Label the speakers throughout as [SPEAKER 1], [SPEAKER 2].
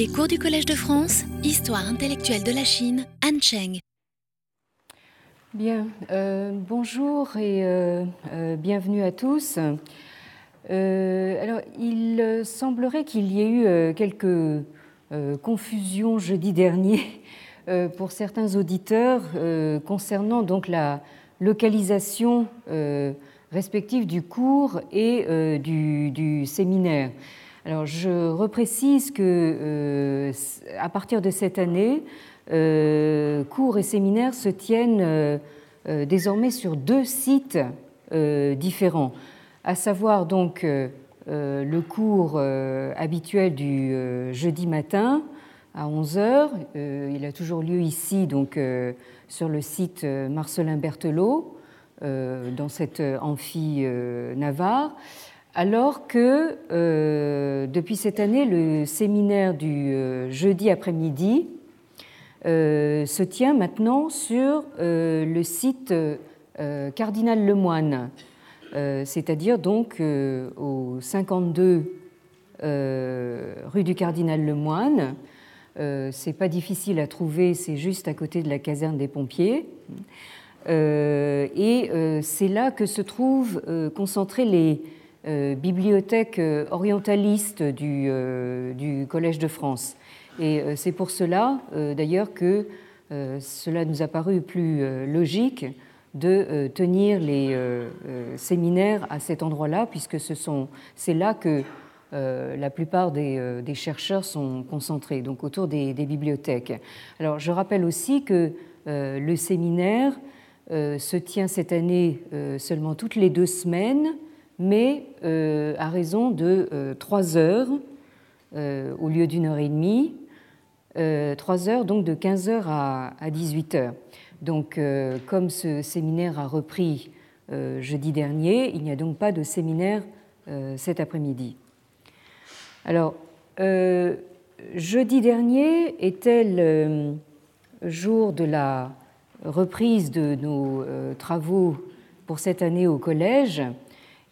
[SPEAKER 1] Les cours du Collège de France, Histoire intellectuelle de la Chine, Han Cheng.
[SPEAKER 2] Bien, euh, bonjour et euh, euh, bienvenue à tous. alors, il semblerait qu'il y ait eu quelques confusions jeudi dernier pour certains auditeurs concernant donc la localisation respective du cours et du séminaire. Alors, je reprécise que euh, à partir de cette année, euh, cours et séminaires se tiennent euh, désormais sur deux sites différents, à savoir donc le cours habituel du jeudi matin à 11h. il a toujours lieu ici, donc sur le site Marcelin Berthelot, dans cette amphi Navarre alors que euh, depuis cette année, le séminaire du euh, jeudi après-midi euh, se tient maintenant sur le site Cardinal Lemoine, c'est-à-dire donc au 52 rue du Cardinal Lemoine. c'est pas difficile à trouver, c'est juste à côté de la caserne des pompiers. et c'est là que se trouvent concentrés les bibliothèque euh, orientaliste du, euh, du, Collège de France. Et c'est pour cela, d'ailleurs, que cela nous a paru plus logique de tenir les séminaires à cet endroit-là, puisque c'est là que la plupart des, chercheurs sont concentrés, donc autour des, bibliothèques. Alors, je rappelle aussi que le séminaire se tient cette année seulement toutes les deux semaines mais euh, à raison de euh, trois heures euh, au lieu d'une heure et demie, trois heures donc de 15 heures à, 18 heures. Donc, comme ce séminaire a repris jeudi dernier, il n'y a donc pas de séminaire cet après-midi. Alors, jeudi dernier était le jour de la reprise de nos travaux pour cette année au collège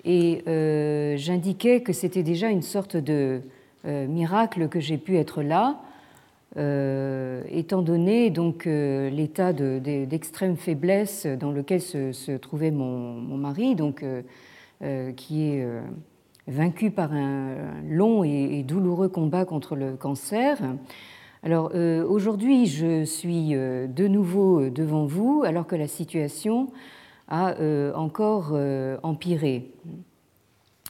[SPEAKER 2] et euh, j'indiquais que c'était déjà une sorte de euh, miracle que j'ai pu être là, euh, étant donné donc l'état d'extrême faiblesse dans lequel se, trouvait mon, mari, donc qui est vaincu par un long et, douloureux combat contre le cancer. Alors aujourd'hui, je suis de nouveau devant vous, alors que la situation a euh, encore euh, empiré.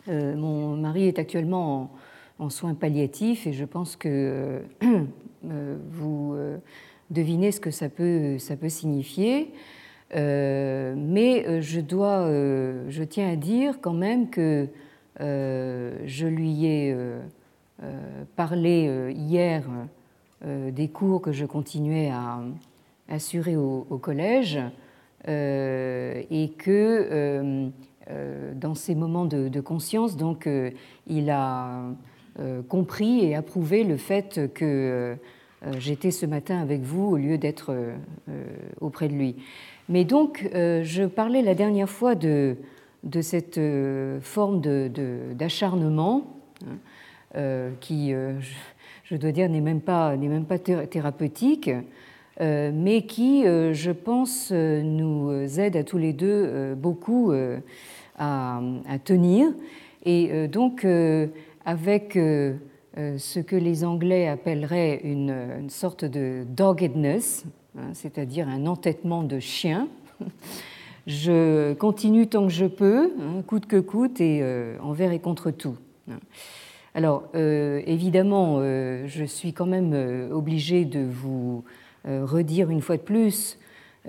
[SPEAKER 2] Euh, mon mari est actuellement en, soins palliatifs et je pense que vous devinez ce que ça peut, signifier. mais je dois, je tiens à dire quand même que je lui ai parlé hier des cours que je continuais à assurer au collège et que euh, euh, dans ces moments de, conscience, donc, il a compris et approuvé le fait que j'étais ce matin avec vous au lieu d'être auprès de lui. Mais donc, je parlais la dernière fois de, cette forme d'acharnement hein, qui, je, dois dire, n'est même pas, même pas thérapeutique, euh, mais qui, euh, je pense, euh, nous aide à tous les deux beaucoup à, tenir. Et donc, avec ce que les Anglais appelleraient une, sorte de doggedness, hein, c'est-à-dire un entêtement de chien, je continue tant que je peux, hein, coûte que coûte, et envers et contre tout. Hein. Alors, évidemment, je suis quand même obligée de vous euh, redire une fois de plus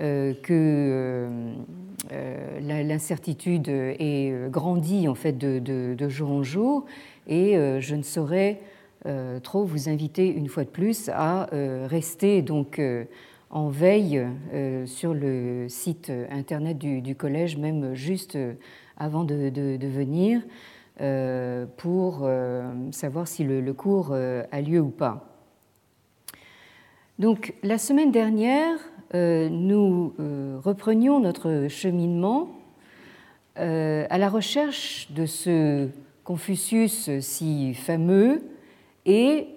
[SPEAKER 2] euh, que euh, l'incertitude est grandie en fait de, jour en jour et je ne saurais trop vous inviter une fois de plus à rester donc en veille sur le site internet du, collège, même juste avant de, venir, pour savoir si le cours a lieu ou pas. Donc la semaine dernière, euh, nous euh, reprenions notre cheminement euh, à la recherche de ce Confucius si fameux et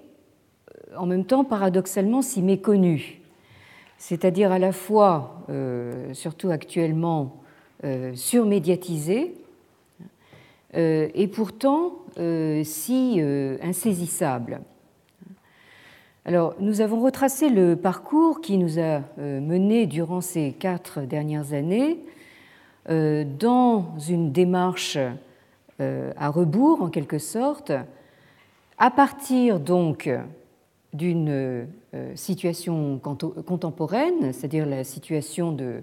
[SPEAKER 2] en même temps paradoxalement si méconnu, c'est-à-dire à la fois, surtout actuellement, surmédiatisé et pourtant si insaisissable. Alors, nous avons retracé le parcours qui nous a menés durant ces quatre dernières années dans une démarche à rebours, en quelque sorte, à partir donc d'une euh, situation contemporaine, c'est-à-dire la situation de,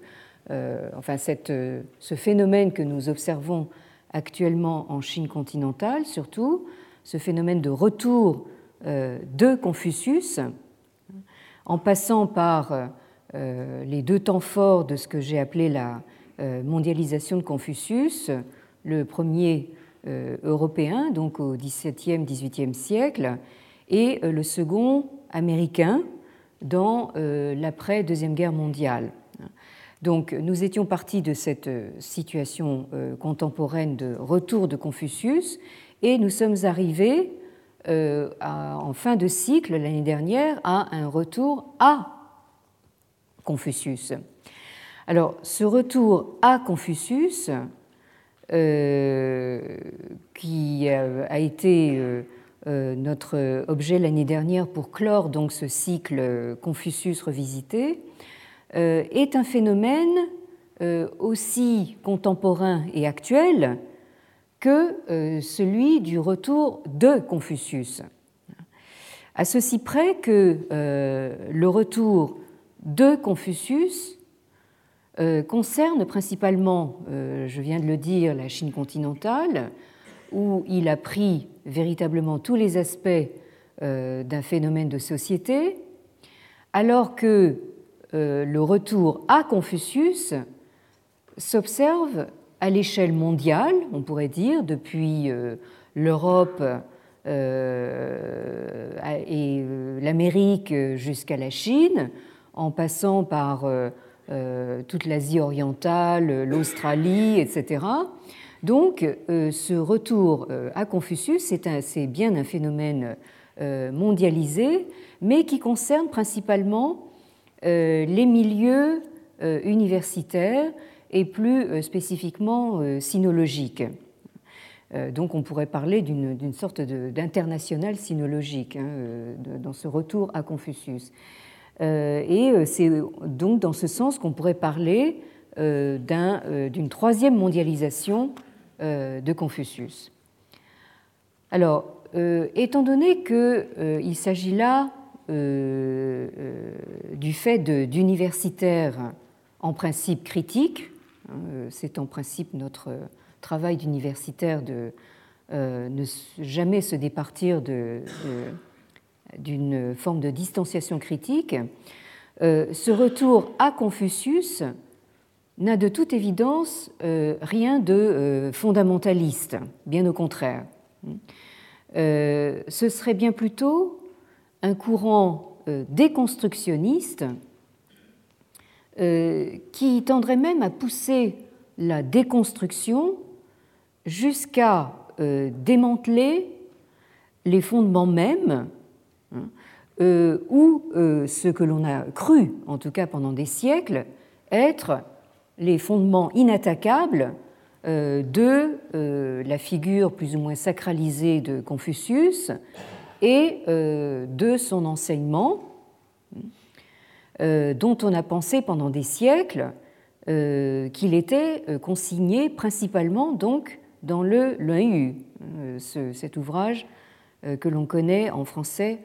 [SPEAKER 2] euh, enfin cette, euh, ce phénomène que nous observons actuellement en Chine continentale, surtout ce phénomène de retour de Confucius, en passant par les deux temps forts de ce que j'ai appelé la mondialisation de Confucius, le premier euh, européen, donc au XVIIe, XVIIIe siècle, et euh, le second américain dans euh, l'après-deuxième guerre mondiale. Donc nous étions partis de cette situation contemporaine de retour de Confucius et nous sommes arrivés en fin de cycle l'année dernière à un retour à Confucius. Alors ce retour à Confucius, euh, qui a été euh, notre objet l'année dernière pour clore donc ce cycle Confucius revisité, euh, est un phénomène aussi contemporain et actuel que celui du retour de Confucius. À ceci près que le retour de Confucius euh, concerne principalement, euh, je viens de le dire, la Chine continentale, où il a pris véritablement tous les aspects euh, d'un phénomène de société, alors que le retour à Confucius s'observe à l'échelle mondiale, on pourrait dire, depuis l'Europe et l'Amérique jusqu'à la Chine, en passant par euh, toute l'Asie orientale, l'Australie, etc. Donc euh, ce retour euh, à Confucius, c'est bien un phénomène mondialisé, mais qui concerne principalement les milieux universitaires et plus spécifiquement sinologiques. Donc on pourrait parler d'une sorte d'international sinologique hein, dans ce retour à Confucius. Et c'est donc dans ce sens qu'on pourrait parler d'une troisième mondialisation de Confucius. Alors, étant donné qu'il s'agit là du fait d'universitaires en principe critiques, c'est en principe notre travail d'universitaire de ne jamais se départir d'une forme de distanciation critique, euh, ce retour à Confucius n'a de toute évidence euh, rien de euh, fondamentaliste, bien au contraire. Ce serait bien plutôt un courant déconstructionniste qui tendrait même à pousser la déconstruction jusqu'à démanteler les fondements mêmes euh, ou euh, ce que l'on a cru, en tout cas pendant des siècles, être les fondements inattaquables euh, de la figure plus ou moins sacralisée de Confucius et de son enseignement, dont on a pensé pendant des siècles qu'il était consigné principalement donc dans le Luan cet ouvrage que l'on connaît en français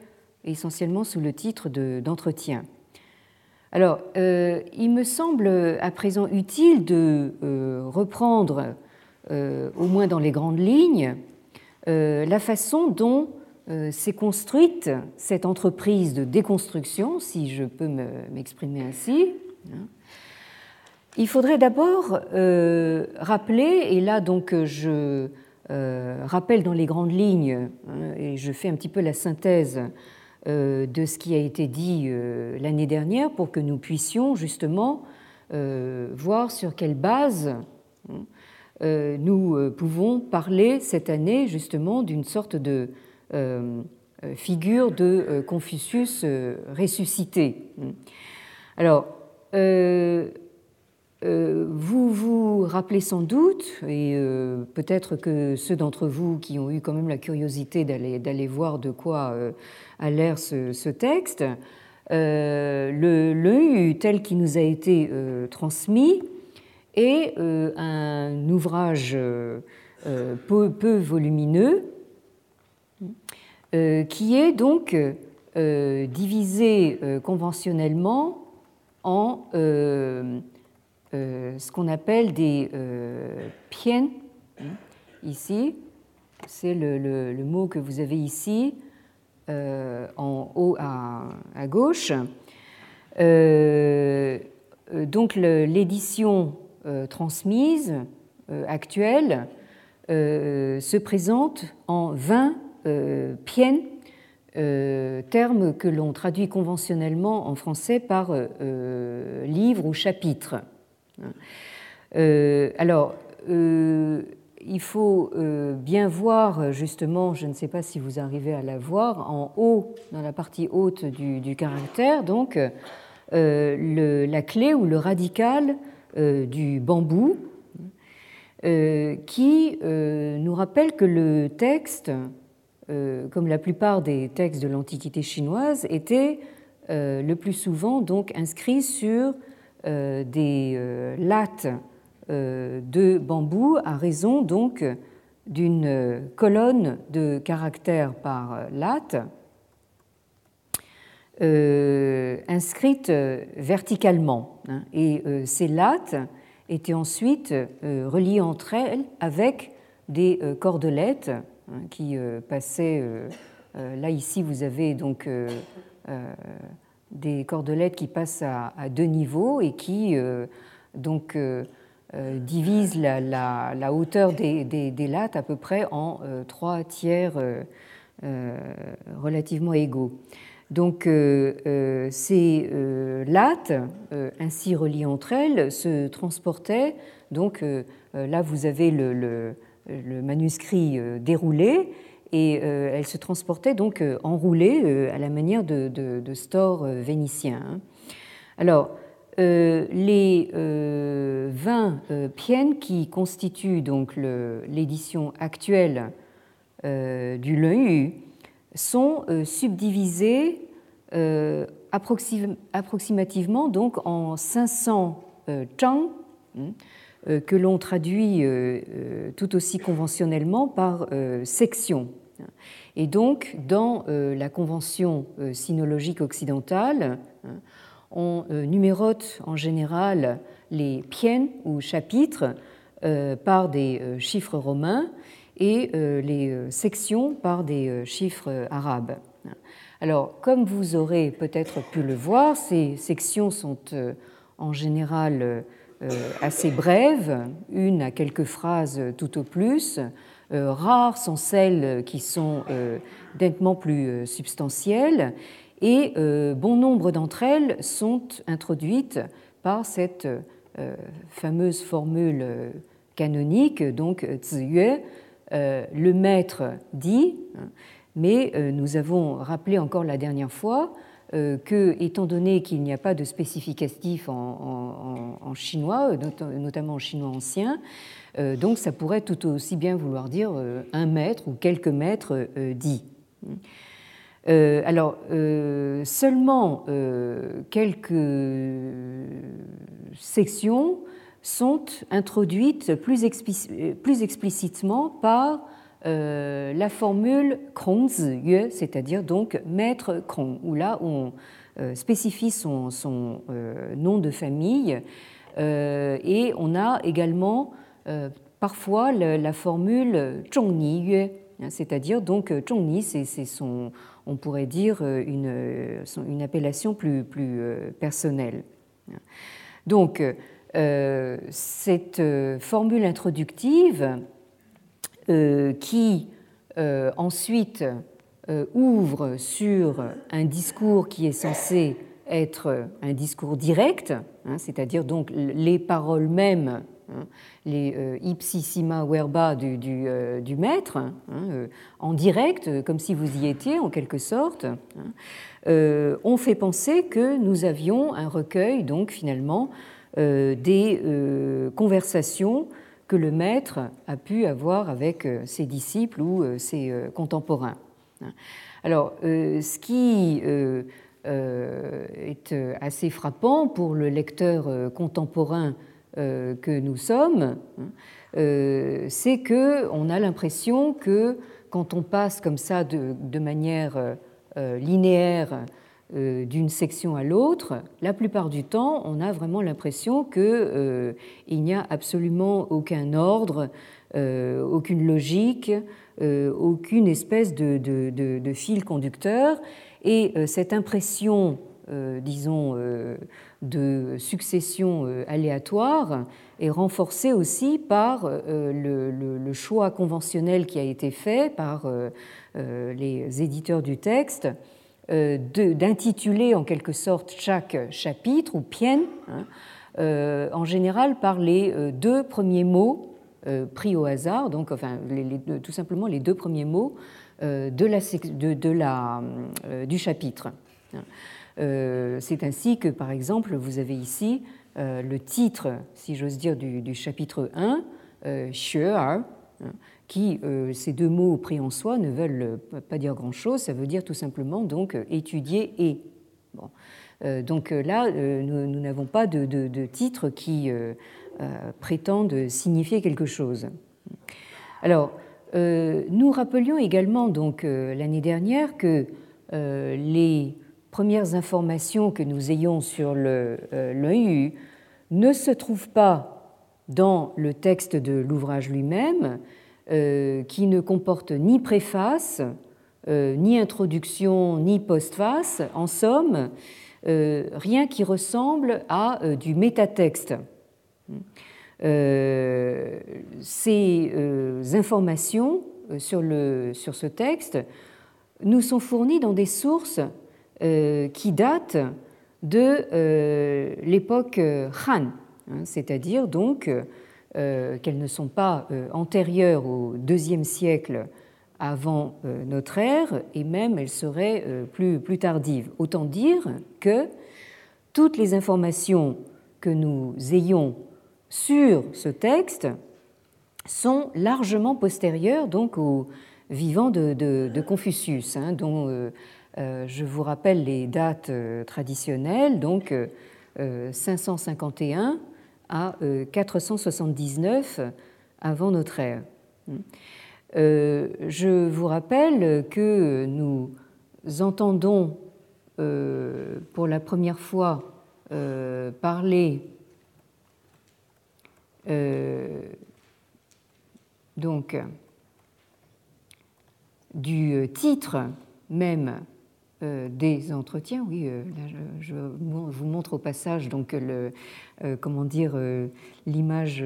[SPEAKER 2] essentiellement sous le titre d'entretien. Alors, euh, il me semble à présent utile de euh, reprendre, euh, au moins dans les grandes lignes, la façon dont s'est construite cette entreprise de déconstruction, si je peux m'exprimer ainsi. Il faudrait d'abord rappeler, et là donc je rappelle dans les grandes lignes, hein, et je fais un petit peu la synthèse euh, de ce qui a été dit euh, l'année dernière pour que nous puissions justement euh, voir sur quelle base nous pouvons parler cette année justement d'une sorte de figure de Confucius ressuscité. Alors, vous vous rappelez sans doute, et peut-être que ceux d'entre vous qui ont eu quand même la curiosité d'aller voir de quoi a l'air ce, texte, le, tel qui nous a été transmis est un ouvrage peu, volumineux qui est donc divisé conventionnellement en euh, ce qu'on appelle des euh, piens, ici, c'est le, mot que vous avez ici, euh, en haut à, gauche. donc l'édition transmise actuelle se présente en 20 piens, terme que l'on traduit conventionnellement en français par livre ou chapitre. Euh, alors, euh, il faut euh, bien voir, justement, je ne sais pas si vous arrivez à la voir, en haut, dans la partie haute du, caractère, donc la clé ou le radical du bambou, qui nous rappelle que le texte, comme la plupart des textes de l'Antiquité chinoise, était le plus souvent donc inscrit sur euh, des euh, lattes euh, de bambou à raison donc d'une colonne de caractères par latte inscrite verticalement. Hein. Et ces lattes étaient ensuite reliées entre elles avec des cordelettes hein, qui passaient. Là, ici, vous avez donc des cordelettes qui passent à, deux niveaux et qui euh, donc euh, euh, divisent la, hauteur des, lattes à peu près en trois tiers relativement égaux. Donc ces lattes, ainsi reliées entre elles, se transportaient. Donc là, vous avez le manuscrit déroulé et euh, elle se transportait donc euh, enroulée euh, à la manière de, de, stores vénitiens. Hein. Alors, les 20 piènes qui constituent donc l'édition actuelle du Leu sont subdivisées approximativement donc en 500 chang hein, que l'on traduit tout aussi conventionnellement par section. Et donc, dans euh, la Convention euh, sinologique occidentale, hein, on euh, numérote en général les piènes ou chapitres par des chiffres romains et les sections par des chiffres arabes. Alors, comme vous aurez peut-être pu le voir, ces sections sont en général assez brèves, une à quelques phrases tout au plus, euh, rares sont celles qui sont euh, nettement plus euh, substantielles et bon nombre d'entre elles sont introduites par cette fameuse formule canonique, donc Ziyue, le maître dit, hein, mais nous avons rappelé encore la dernière fois que, étant donné qu'il n'y a pas de spécificatif en chinois, notamment en chinois ancien, euh, donc ça pourrait tout aussi bien vouloir dire euh, un mètre ou quelques mètres euh, dits. alors, seulement quelques sections sont introduites plus, explicitement par la formule Krongzi, c'est-à-dire donc maître Krong, où là on spécifie son, son nom de famille et on a également euh, parfois la formule zhongni hein, c'est-à-dire donc zhongni, c'est son, on pourrait dire une, une appellation plus, plus euh, personnelle. Donc euh, cette formule introductive qui ensuite ouvre sur un discours qui est censé être un discours direct, hein, c'est-à-dire donc les paroles mêmes hein, les ipsissima verba du, du, maître, hein, en direct, comme si vous y étiez en quelque sorte, ont fait penser que nous avions un recueil, donc finalement, des conversations que le maître a pu avoir avec ses disciples ou ses contemporains. Alors, ce qui euh, est euh, assez frappant pour le lecteur euh, contemporain que nous sommes, hein, c'est que on a l'impression que quand on passe comme ça de, manière linéaire d'une section à l'autre, la plupart du temps, on a vraiment l'impression qu'il n'y a absolument aucun ordre, aucune logique, aucune espèce de fil conducteur, et euh, cette impression, euh, disons, euh, de succession aléatoire est renforcée aussi par le, choix conventionnel qui a été fait par les éditeurs du texte d'intituler en quelque sorte chaque chapitre ou pienne, hein, en général par les deux premiers mots pris au hasard, donc enfin, tout simplement les deux premiers mots euh, de la, de, la, euh, du chapitre. Euh, c'est ainsi que, par exemple, vous avez ici le titre, si j'ose dire, du, chapitre 1, euh, qui, ces deux mots pris en soi, ne veulent pas dire grand-chose, ça veut dire tout simplement donc étudier et. Donc là, nous n'avons pas de, de, de, titre qui prétendent signifier quelque chose. Alors, euh, nous rappelions également donc euh, l'année dernière que euh, les premières informations que nous ayons sur l'OU ne se trouvent pas dans le texte de l'ouvrage lui-même, qui ne comporte ni préface, ni introduction, ni postface, en somme, rien qui ressemble à du métatexte. Euh, ces euh, informations euh, sur, le, sur, ce texte nous sont fournies dans des sources qui datent de l'époque Han, hein, c'est-à-dire donc qu'elles ne sont pas antérieures au deuxième siècle avant notre ère, et même elles seraient plus, tardives. Autant dire que toutes les informations que nous ayons sur ce texte sont largement postérieurs donc au vivant de, Confucius, hein, dont euh, euh, je vous rappelle les dates euh, traditionnelles, donc 551 à 479 avant notre ère. je vous rappelle que nous entendons pour la première fois parler euh, donc, du titre même euh, des entretiens. Oui, euh, là, je, vous montre au passage donc le, comment dire, l'image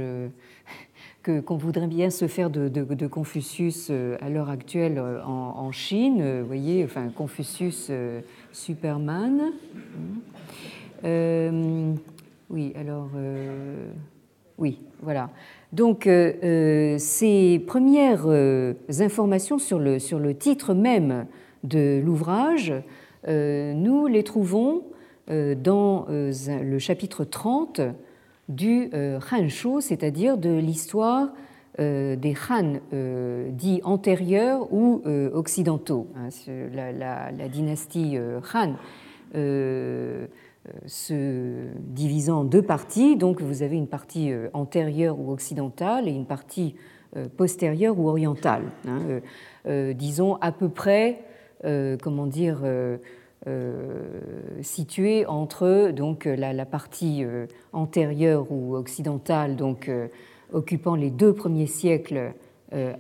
[SPEAKER 2] que qu'on voudrait bien se faire de, Confucius à l'heure actuelle en, Chine. Vous voyez, enfin Confucius Superman. oui, alors. Oui, voilà. Donc, euh, euh, ces premières euh, informations sur le, sur le titre même de l'ouvrage, nous les trouvons dans le chapitre 30 du Han Shu, c'est-à-dire de l'histoire des Han dits antérieurs ou occidentaux. Hein, la, dynastie Han se divisant en deux parties. Donc vous avez une partie euh, antérieure ou occidentale et une partie euh, postérieure ou orientale. Hein, euh, disons à peu près, comment dire, située entre donc la, partie antérieure ou occidentale, donc occupant les deux premiers siècles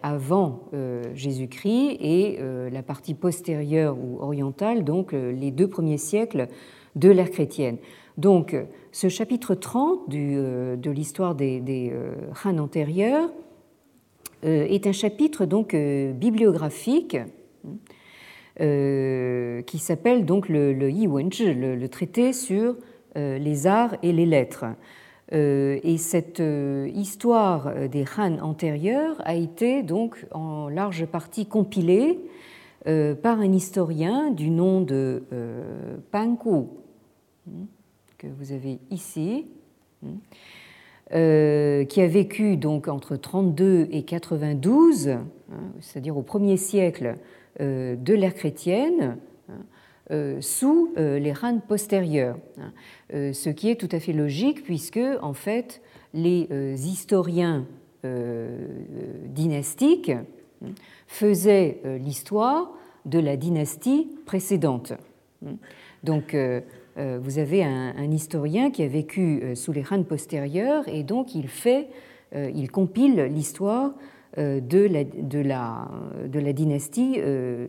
[SPEAKER 2] avant Jésus-Christ, et la partie postérieure ou orientale, donc les deux premiers siècles de l'ère chrétienne. Donc, ce chapitre 30 euh, de l'histoire des, des euh, Han antérieurs euh, est un chapitre donc bibliographique qui s'appelle donc le, le le, traité sur les arts et les lettres. et cette histoire des Han antérieurs a été donc en large partie compilée par un historien du nom de Panku, hmm, que vous avez ici. Hmm, euh, qui a vécu donc entre 32 et 92, hein, c'est-à-dire au premier siècle euh, de l'ère chrétienne, hein, euh, sous les Han postérieurs, hein, ce qui est tout à fait logique puisque en fait les historiens dynastiques faisaient l'histoire de la dynastie précédente. Donc euh, vous avez un, historien qui a vécu euh, sous les Han postérieurs et donc il fait, euh, il compile l'histoire de la, de, la, de la, dynastie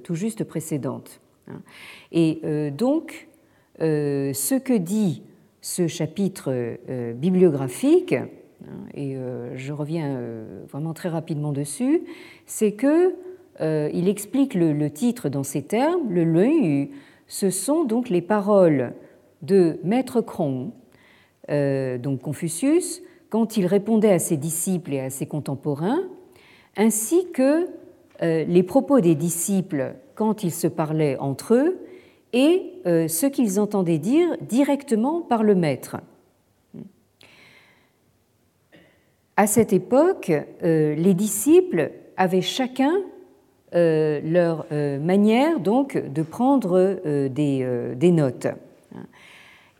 [SPEAKER 2] tout juste précédente. Hein. Et donc, ce que dit ce chapitre bibliographique, hein, et je reviens vraiment très rapidement dessus, c'est que il explique le, titre dans ces termes, le Leu, ce sont donc les paroles de Maître Krong, euh, donc Confucius, quand il répondait à ses disciples et à ses contemporains, ainsi que euh, les propos des disciples quand ils se parlaient entre eux et euh, ce qu'ils entendaient dire directement par le maître. À cette époque, les disciples avaient chacun leur manière donc de prendre des notes.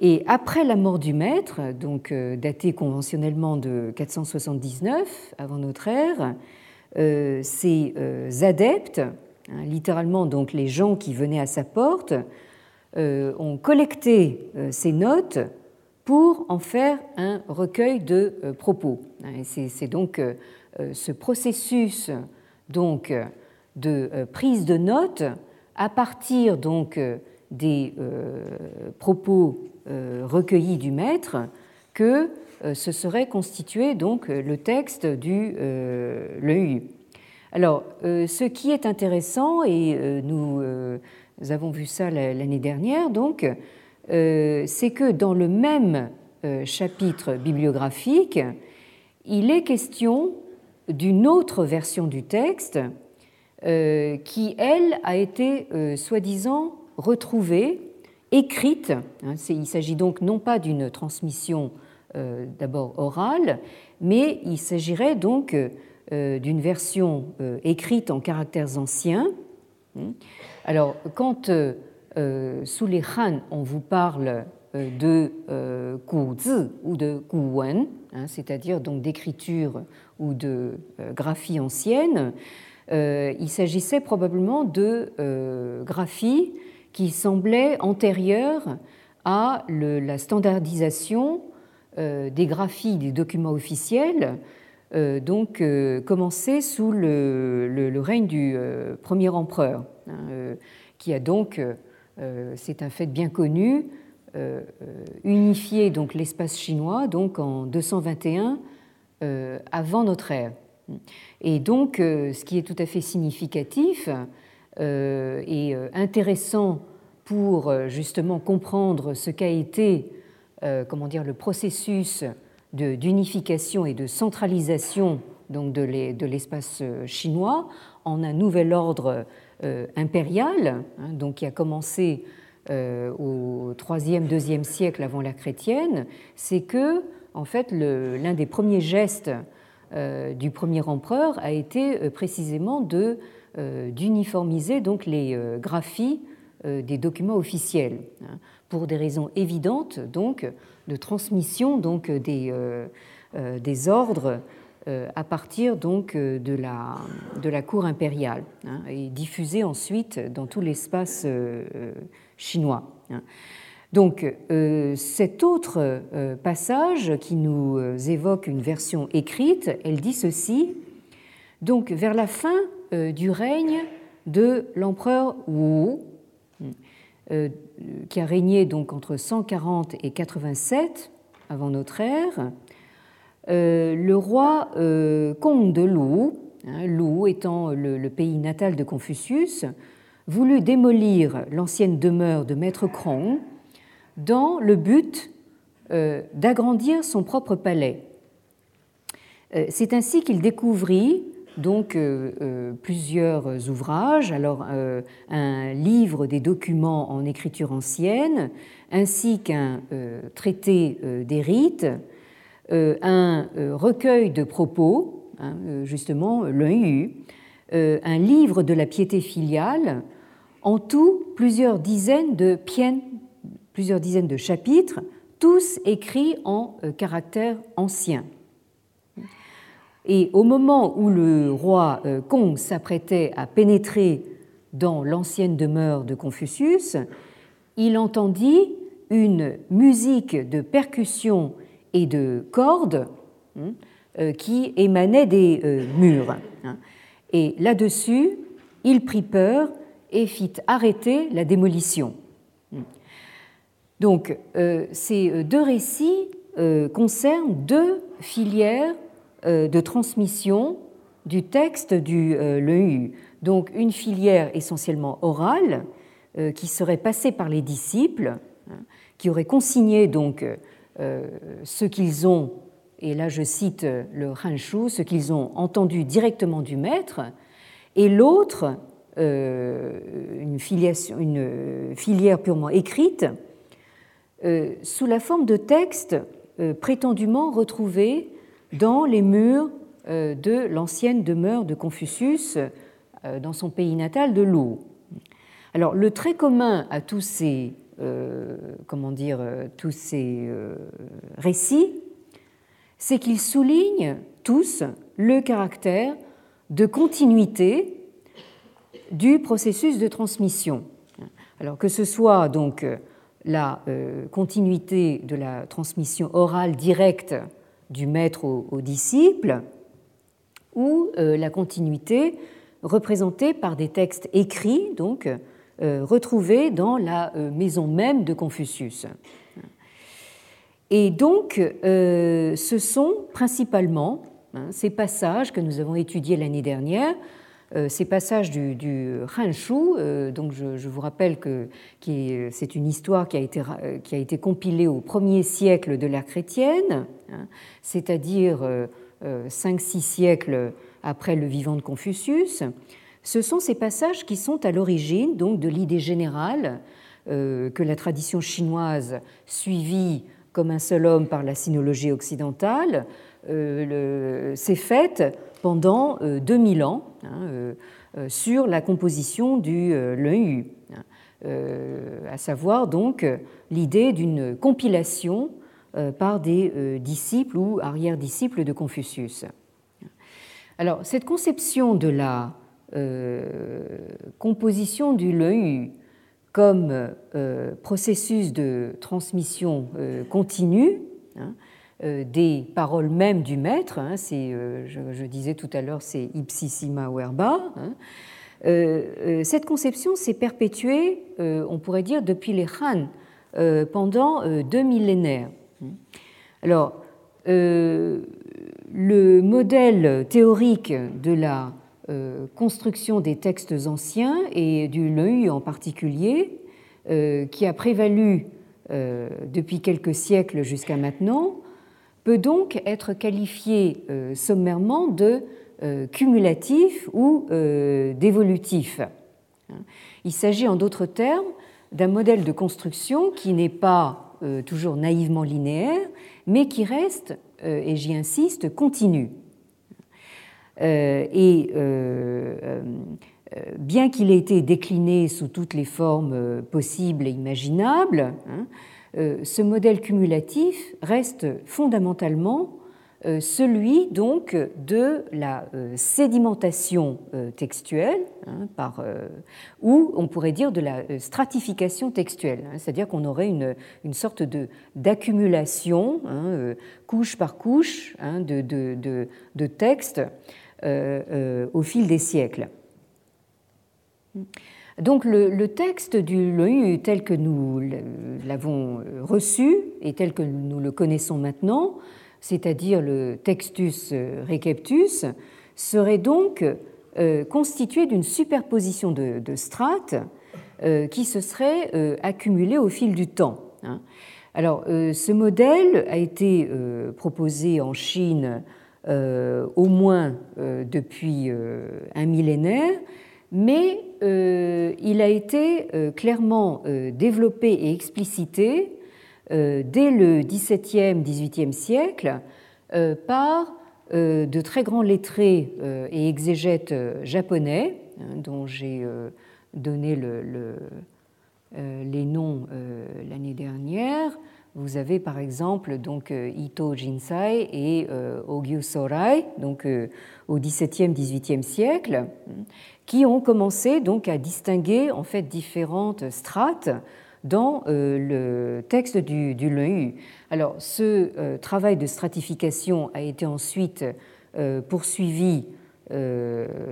[SPEAKER 2] Et après la mort du maître, donc euh, datée conventionnellement de 479 avant notre ère, euh, ces euh, adeptes, hein, littéralement donc les gens qui venaient à sa porte, ont collecté ces notes pour en faire un recueil de propos. Hein, c'est donc ce processus donc de prise de notes à partir donc des propos euh, recueilli du maître que euh, ce serait constitué donc le texte du euh, le Alors, ce qui est intéressant, et nous avons vu ça l'année dernière, donc, c'est que dans le même chapitre bibliographique, il est question d'une autre version du texte qui, elle, a été soi-disant retrouvée écrite. Hein, il s'agit donc non pas d'une transmission euh, d'abord orale, mais il s'agirait donc euh, d'une version euh, écrite en caractères anciens. Hein. Alors, quand sous les Han, on vous parle de Zi ou de Guwen, hein, c'est-à-dire donc d'écriture ou de graphie ancienne, il s'agissait probablement de graphie qui semblait antérieure à la standardisation euh, des graphies des documents officiels, euh, donc euh, commencé sous le, règne du premier empereur, hein, qui a donc, c'est un fait bien connu, unifié donc l'espace chinois donc en 221 avant notre ère. Et donc, ce qui est tout à fait significatif, euh, et euh, intéressant pour euh, justement comprendre ce qu'a été comment dire, le processus d'unification et de centralisation donc de l'espace chinois en un nouvel ordre impérial, hein, donc qui a commencé au 3e, 2e siècle avant l'ère chrétienne, c'est que en fait l'un des premiers gestes du premier empereur a été précisément euh, d'uniformiser donc les euh, graphies euh, des documents officiels hein, pour des raisons évidentes donc de transmission donc des, des ordres à partir donc de la, de la cour impériale hein, et diffusés ensuite dans tout l'espace chinois. Hein. Donc cet autre passage qui nous évoque une version écrite, elle dit ceci. Donc vers la fin euh, du règne de l'empereur Wu, euh, qui a régné donc entre 140 et 87 avant notre ère. Euh, le roi Kong de Lu, hein, Lu étant le, pays natal de Confucius, voulut démolir l'ancienne demeure de Maître Krong dans le but d'agrandir son propre palais. C'est ainsi qu'il découvrit donc plusieurs ouvrages, alors un livre des documents en écriture ancienne, ainsi qu'un traité des rites, un recueil de propos, hein, justement l'EU, un livre de la piété filiale, en tout plusieurs dizaines de plusieurs dizaines de chapitres, tous écrits en euh, caractère ancien. Et au moment où le roi euh, Kong s'apprêtait à pénétrer dans l'ancienne demeure de Confucius, il entendit une musique de percussion et de cordes hein, euh, qui émanait des murs. Hein. Et là-dessus, il prit peur et fit arrêter la démolition. Donc, euh, ces deux récits euh, concernent deux filières euh, de transmission du texte du LEU. Donc, une filière essentiellement orale qui serait passée par les disciples, hein, qui aurait consigné donc ce qu'ils ont, et là je cite le Hanshu, ce qu'ils ont entendu directement du maître, et l'autre euh, une, une, filière purement écrite, euh, sous la forme de textes euh, prétendument retrouvés dans les murs de l'ancienne demeure de Confucius dans son pays natal de Lou. Alors, le trait commun à tous ces, comment dire, tous ces récits, c'est qu'ils soulignent tous le caractère de continuité du processus de transmission. Alors que ce soit donc euh, la euh, continuité de la transmission orale directe du maître au, disciple ou euh, la continuité représentée par des textes écrits, donc retrouvés dans la maison même de Confucius. Et donc, ce sont principalement hein, ces passages que nous avons étudiés l'année dernière euh, ces passages du, du euh, donc je, vous rappelle que c'est une histoire qui a, été, été compilée au premier siècle de l'ère chrétienne, hein, c'est-à-dire 5-6 euh, siècles après le vivant de Confucius. Ce sont ces passages qui sont à l'origine donc de l'idée générale que la tradition chinoise suivie comme un seul homme par la sinologie occidentale s'est faite pendant 2000 ans hein, euh, euh, sur la composition du euh, l'EU, hein, à savoir donc l'idée d'une compilation par des disciples ou arrière-disciples de Confucius. Alors, cette conception de la composition du l'EU comme processus de transmission continue hein, euh, des paroles mêmes du maître. Hein, c'est, euh, je, disais tout à l'heure, c'est ipsissima verba. Hein. Euh, cette conception s'est perpétuée, on pourrait dire, depuis les Han pendant deux millénaires. Alors, le modèle théorique de la construction des textes anciens et du Leu en particulier, qui a prévalu depuis quelques siècles jusqu'à maintenant, peut donc être qualifié euh, sommairement de euh, cumulatif ou euh, d'évolutif. Il s'agit en d'autres termes d'un modèle de construction qui n'est pas toujours naïvement linéaire, mais qui reste, et j'y insiste, continu. Et bien qu'il ait été décliné sous toutes les formes possibles et imaginables, hein, euh, ce modèle cumulatif reste fondamentalement euh, celui donc de la euh, sédimentation textuelle, hein, ou on pourrait dire de la stratification textuelle, hein, c'est-à-dire qu'on aurait une, une sorte d'accumulation, couche par couche, de, de, de, de textes au fil des siècles. Donc le, texte du LOU tel que nous l'avons reçu et tel que nous le connaissons maintenant, c'est-à-dire le textus receptus, serait donc euh, constitué d'une superposition de, strates euh, qui se seraient euh, accumulées au fil du temps. Hein. Alors, ce modèle a été proposé en Chine au moins depuis un millénaire, mais il a été clairement développé et explicité dès le XVIIe, XVIIIe siècle par de très grands lettrés et exégètes japonais, hein, dont j'ai donné le, euh, les noms euh, l'année dernière. Vous avez par exemple donc euh, Ito Jinsai et Ogyu Sorai, donc au XVIIe, XVIIIe siècle, qui ont commencé donc à distinguer en fait différentes strates dans le texte du, du Leu. Alors, ce travail de stratification a été ensuite poursuivi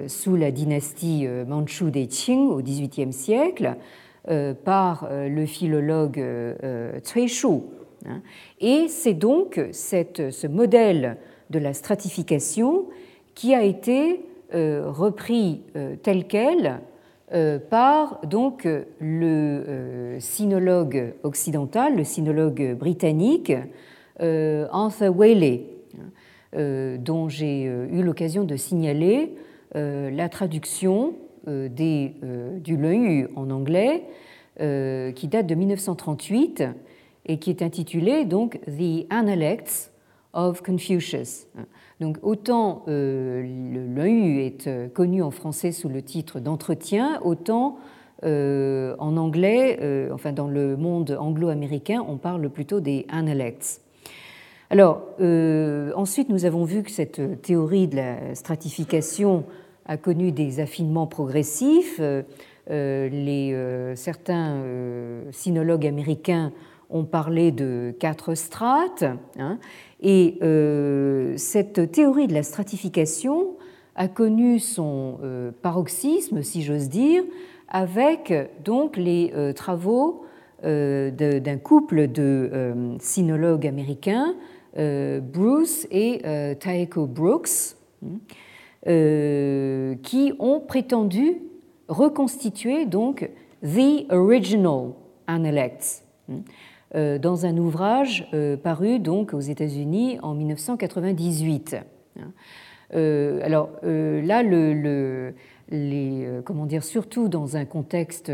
[SPEAKER 2] sous la dynastie manchu des Qing au XVIIIe siècle euh, par euh, le philologue euh, Cui Shu. Hein. Et c'est donc ce modèle de la stratification qui a été repris tel quel par donc le sinologue occidental, le sinologue britannique Arthur Whaley, hein, dont j'ai eu l'occasion de signaler la traduction euh, des, euh, du Leu en anglais, euh, qui date de 1938 et qui est intitulé donc The Analects of Confucius. Donc autant le Leu est connu en français sous le titre d'entretien, autant en anglais, enfin dans le monde anglo-américain, on parle plutôt des analects. Alors, ensuite, nous avons vu que cette théorie de la stratification a connu des affinements progressifs. Euh, euh, les, euh, certains sinologues américains ont parlé de quatre strates. Hein, et cette théorie de la stratification a connu son paroxysme, si j'ose dire, avec donc les travaux d'un couple de sinologues américains, Bruce et Taeko Brooks. Hein, euh, qui ont prétendu reconstituer donc The Original Analects hein, euh, dans un ouvrage euh, paru donc aux États-Unis en 1998. Hein. alors là, le, les, comment dire, surtout dans un contexte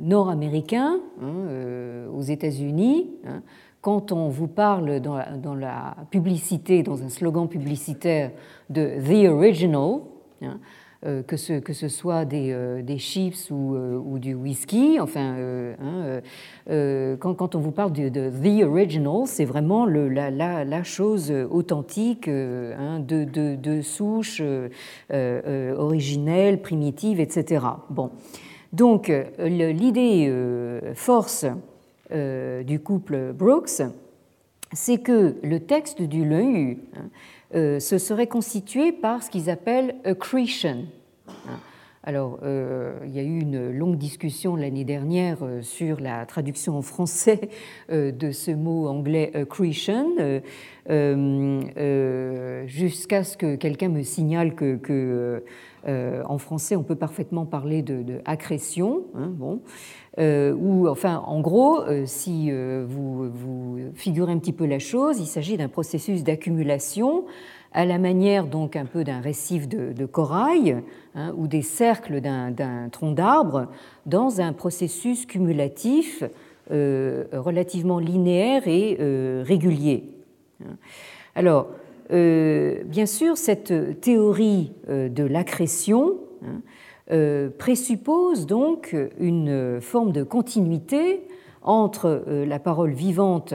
[SPEAKER 2] nord-américain, hein, aux États-Unis, quand on vous parle dans la, publicité, dans un slogan publicitaire de The Original, hein, euh, que, ce, soit des, euh, chips ou, euh, ou, du whisky, enfin, hein, quand, on vous parle de, The Original, c'est vraiment la, chose authentique, hein, de, de, de, souche originelle, primitive, etc. Bon. Donc, l'idée force du couple Brooks, c'est que le texte du Leu hein, euh, se serait constitué par ce qu'ils appellent accretion. Hein. Alors, euh, il y a eu une longue discussion l'année dernière sur la traduction en français de ce mot anglais accretion, jusqu'à ce que quelqu'un me signale que, en français, on peut parfaitement parler de, de. Hein, bon. Euh, ou enfin, en gros, euh, si euh, vous, vous, figurez un petit peu la chose, il s'agit d'un processus d'accumulation à la manière donc un peu d'un récif de, corail hein, ou des cercles d'un tronc d'arbre dans un processus cumulatif relativement linéaire et régulier. Alors, bien sûr, cette théorie de l'accrétion hein, euh, présuppose donc une forme de continuité entre euh, la parole vivante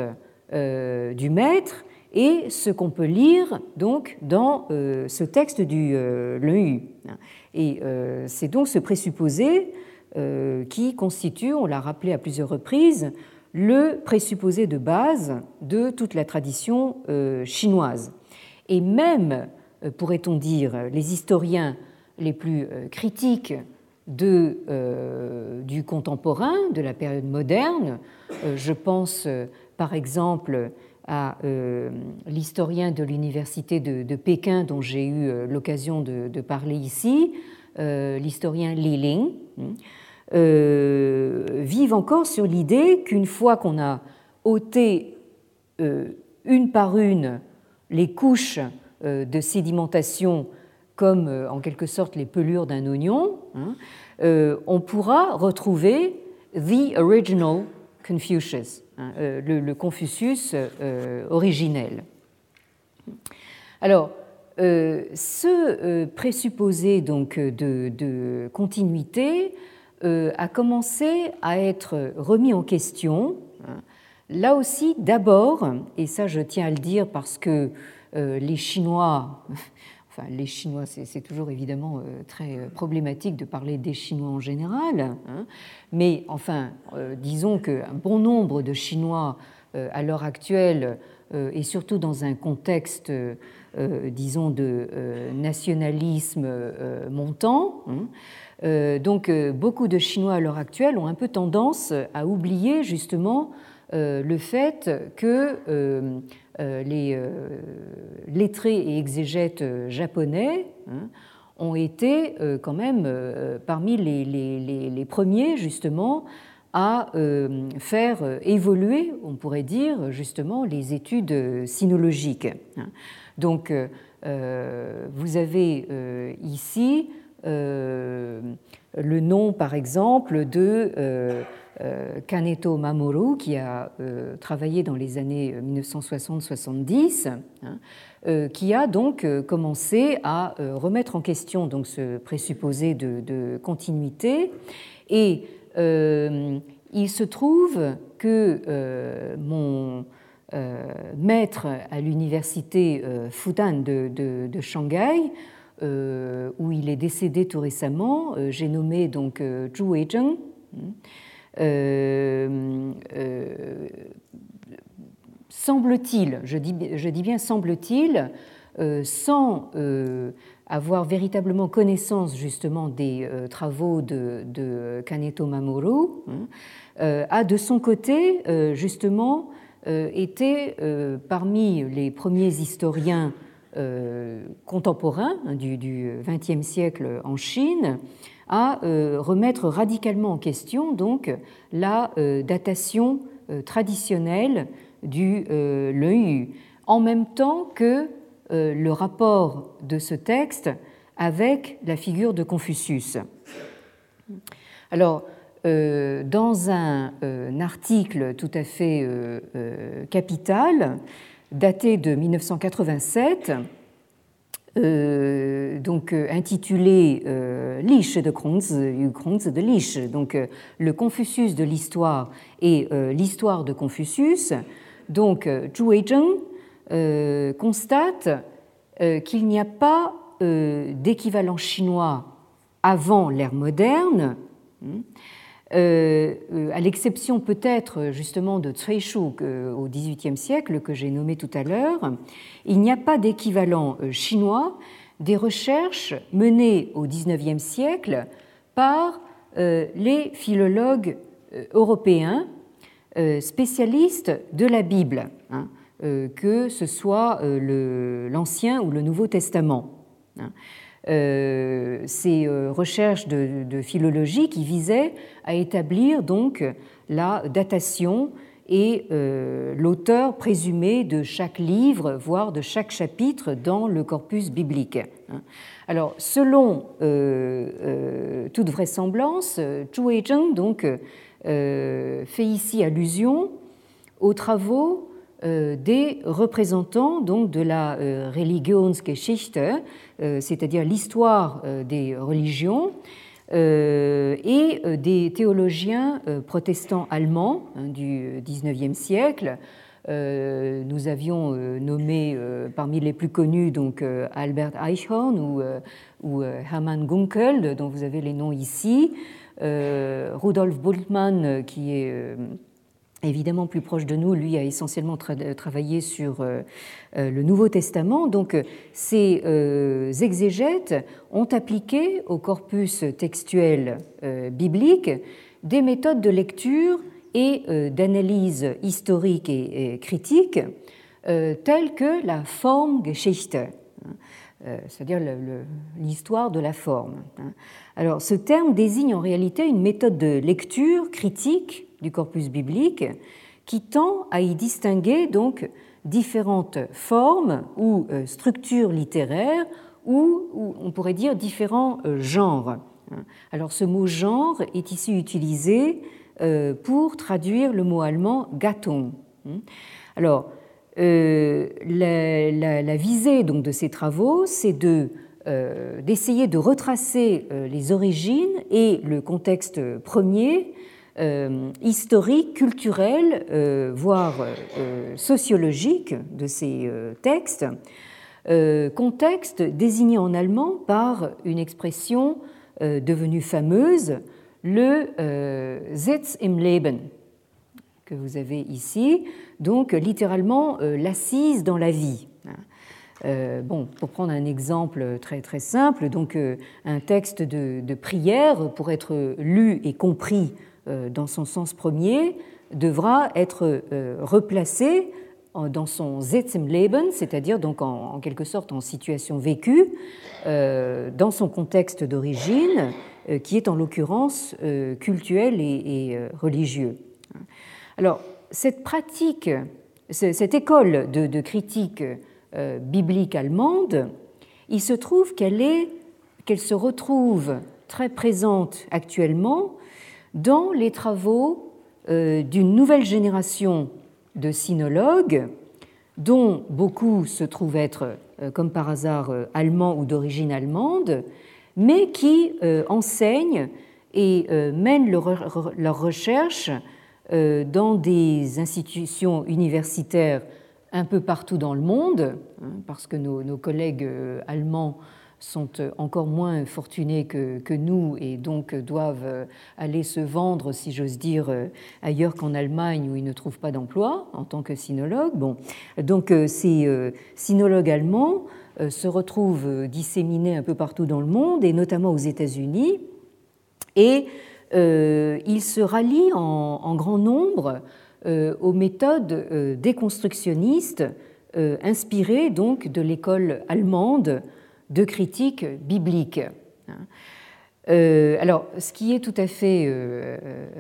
[SPEAKER 2] euh, du maître et ce qu'on peut lire donc dans ce texte du Leu. Et c'est donc ce présupposé qui constitue, on l'a rappelé à plusieurs reprises, le présupposé de base de toute la tradition chinoise. Et même, pourrait-on dire, les historiens les plus euh, critiques euh, du contemporain, de la période moderne. Euh, je pense par exemple à l'historien de l'université de, Pékin dont j'ai eu l'occasion de, parler ici, l'historien Li Ling, vivent encore sur l'idée qu'une fois qu'on a ôté une par une les couches de sédimentation comme en quelque sorte les pelures d'un oignon, hein, on pourra retrouver the original Confucius, hein, le, Confucius originel. Alors, euh, ce euh, présupposé donc de, continuité euh, a commencé à être remis en question. Hein. Là aussi, d'abord, et ça je tiens à le dire parce que les Chinois, les Chinois, c'est toujours évidemment très problématique de parler des Chinois en général, hein. mais enfin, disons qu'un bon nombre de Chinois à l'heure actuelle, et surtout dans un contexte euh, disons, de euh, nationalisme euh, montant. Hein. donc beaucoup de Chinois à l'heure actuelle ont un peu tendance à oublier justement le fait que les lettrés et exégètes japonais hein, ont été quand même parmi les, premiers justement à faire évoluer, on pourrait dire justement, les études sinologiques. Hein. Donc, euh, euh, vous avez euh, ici le nom, par exemple, de Kaneto Mamoru, qui a travaillé dans les années 1960-70, hein, qui a donc commencé à remettre en question donc, ce présupposé de, continuité. Et il se trouve que mon euh, maître à l'université euh, Fudan de, Shanghai, euh, où il est décédé tout récemment. J'ai nommé donc Zhu Weizheng. Semble-t-il, je dis, je dis, bien semble-t-il, sans avoir véritablement connaissance justement des travaux de, Kaneto Mamoru, hein, a de son côté justement euh, euh, parmi les premiers historiens euh, contemporains hein, du XXe siècle en Chine à remettre radicalement en question donc la datation traditionnelle du l'EU, en même temps que le rapport de ce texte avec la figure de Confucius. Alors, euh, dans un, euh, article tout à fait euh, capital, daté de 1987, donc intitulé Liche de Kronze, Kronze de Liche, donc le Confucius de l'histoire et l'histoire de Confucius. Donc Zhu Weizheng constate qu'il n'y a pas d'équivalent chinois avant l'ère moderne. Hmm, euh, euh, à l'exception peut-être justement de Shu euh, au XVIIIe siècle que j'ai nommé tout à l'heure, il n'y a pas d'équivalent chinois des recherches menées au XIXe siècle par les philologues européens spécialistes de la Bible, hein, que ce soit l'Ancien ou le Nouveau Testament. Hein. Euh, ces euh, recherches de, philologie qui visaient à établir donc la datation et euh, l'auteur présumé de chaque livre, voire de chaque chapitre dans le corpus biblique. Hein. Alors, selon toute vraisemblance, Zhu Weizheng donc fait ici allusion aux travaux des représentants donc de la euh, Religionsgeschichte, euh, c'est-à-dire l'histoire des religions, et des théologiens protestants allemands hein, du XIXe siècle. Nous avions nommé parmi les plus connus donc Albert Eichhorn ou, ou Hermann Gunkel, dont vous avez les noms ici, Rudolf Bultmann, qui est évidemment plus proche de nous, lui a essentiellement travaillé sur euh, euh, le Nouveau Testament. Donc euh, ces exégètes ont appliqué au corpus textuel biblique des méthodes de lecture et d'analyse historique et critique telles que la forme Geschichte. c'est-à-dire l'histoire de la forme. Hein. Alors, ce terme désigne en réalité une méthode de lecture critique du corpus biblique qui tend à y distinguer donc différentes formes ou structures littéraires ou, on pourrait dire différents genres. Hein. Alors ce mot genre est ici utilisé pour traduire le mot allemand Gattung. Alors euh, la, visée donc, de ces travaux, c'est de, euh, d'essayer de retracer euh, les origines et le contexte premier, historique, culturel, voire sociologique de ces textes, contexte désigné en allemand par une expression devenue fameuse, le Sitz im Leben, que vous avez ici, donc littéralement euh, l'assise dans la vie. Euh, bon, pour prendre un exemple très très simple, donc euh, un texte de, prière pour être lu et compris dans son sens premier devra être replacé dans son Leben, c'est-à-dire donc en, quelque sorte en situation vécue, dans son contexte d'origine, qui est en l'occurrence cultuel et religieux. Alors, cette pratique, cette école de, critique euh, biblique allemande, il se trouve qu'elle se retrouve très présente actuellement dans les travaux euh, d'une nouvelle génération de sinologues, dont beaucoup se trouvent être, euh, comme par hasard, allemands ou d'origine allemande, mais qui enseignent et mènent leurs recherches euh, dans des institutions universitaires un peu partout dans le monde, hein, parce que nos, collègues euh, allemands sont encore moins fortunés que, que, nous et donc doivent euh, aller se vendre, si j'ose dire, ailleurs qu'en Allemagne où ils ne trouvent pas d'emploi en tant que sinologues. Bon, donc ces sinologues allemands se retrouvent disséminés un peu partout dans le monde et notamment aux États-Unis et euh, il se rallie en, grand nombre euh, aux méthodes euh, déconstructionnistes inspirées donc de l'école allemande de critique biblique. alors, ce qui est tout à fait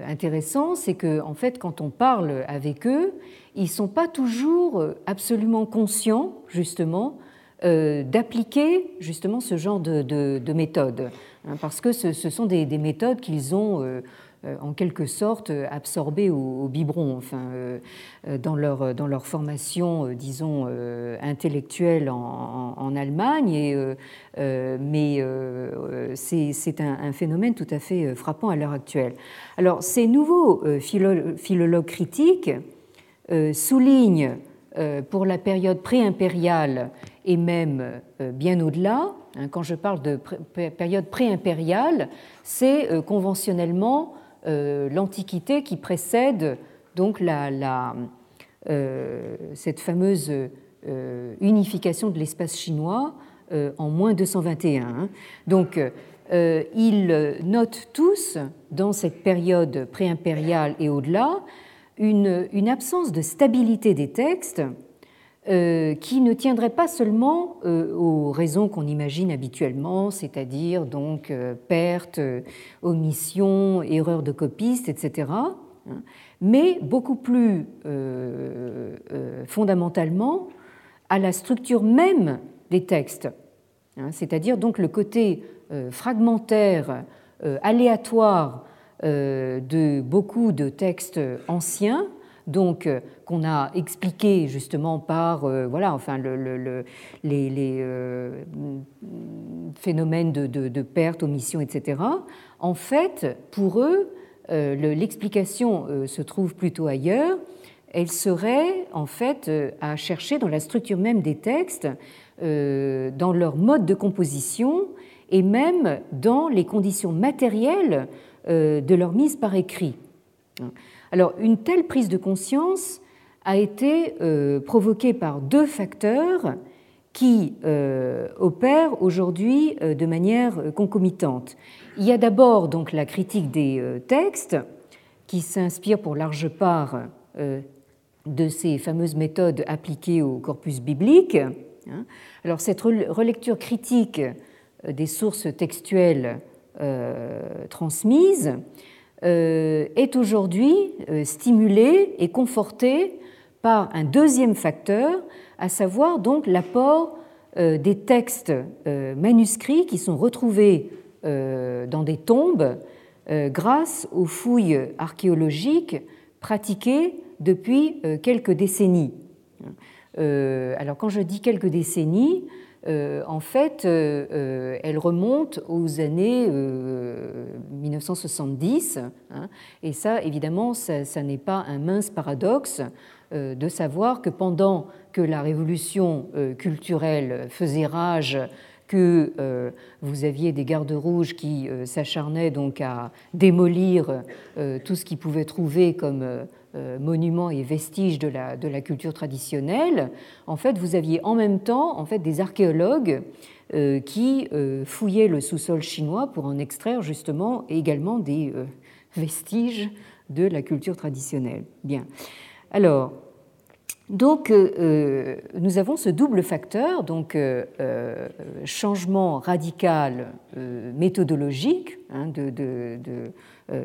[SPEAKER 2] intéressant, c'est que, en fait, quand on parle avec eux, ils ne sont pas toujours absolument conscients, justement, d'appliquer justement ce genre de, de, de méthode. Hein, parce que ce, sont des, méthodes qu'ils ont euh, euh, en quelque sorte absorbées au, biberon, enfin, euh, dans, leur, dans leur formation, disons, intellectuelle en, Allemagne. Mais c'est un, phénomène tout à fait frappant à l'heure actuelle. Alors, ces nouveaux philologues critiques soulignent pour la période pré-impériale et même bien au-delà Hein, quand je parle de période pré-impériale, c'est euh, conventionnellement euh, l'Antiquité qui précède donc la, euh, cette fameuse unification de l'espace chinois en moins 221. Hein. Donc, ils notent tous, dans cette période pré-impériale et au-delà, une, une, absence de stabilité des textes euh, qui ne tiendrait pas seulement euh, aux raisons qu'on imagine habituellement, c'est-à-dire donc euh, perte, omission, erreur de copiste, etc., hein, mais beaucoup plus fondamentalement à la structure même des textes, hein, c'est-à-dire donc le côté fragmentaire, aléatoire de beaucoup de textes anciens donc euh, qu'on a expliqué justement par euh, voilà, enfin, le, les, euh, phénomènes de, perte, omission, etc. En fait, pour eux, l'explication se trouve plutôt ailleurs. Elle serait en fait à chercher dans la structure même des textes, dans leur mode de composition et même dans les conditions matérielles de leur mise par écrit. Alors, une telle prise de conscience a été euh, provoquée par deux facteurs qui euh, opèrent aujourd'hui euh, de manière concomitante. Il y a d'abord donc la critique des textes qui s'inspire pour large part de ces fameuses méthodes appliquées au corpus biblique, Hein. Alors cette relecture critique des sources textuelles transmises est aujourd'hui stimulée et confortée par un deuxième facteur, à savoir donc l'apport des textes manuscrits qui sont retrouvés dans des tombes grâce aux fouilles archéologiques pratiquées depuis euh, quelques décennies. Euh, alors quand je dis quelques décennies, euh, en fait, elle remonte aux années 1970. Hein, et ça, évidemment, ça n'est pas un mince paradoxe de savoir que pendant que la révolution culturelle faisait rage que euh, vous aviez des gardes rouges qui euh, s'acharnaient donc à démolir euh, tout ce qu'ils pouvaient trouver comme monuments et vestiges de la, de la, culture traditionnelle, en fait, vous aviez en même temps en fait, des archéologues qui fouillaient le sous-sol chinois pour en extraire justement également des vestiges de la culture traditionnelle. Bien. Alors, donc, euh, euh, nous avons ce double facteur, donc euh, changement radical méthodologique hein, de,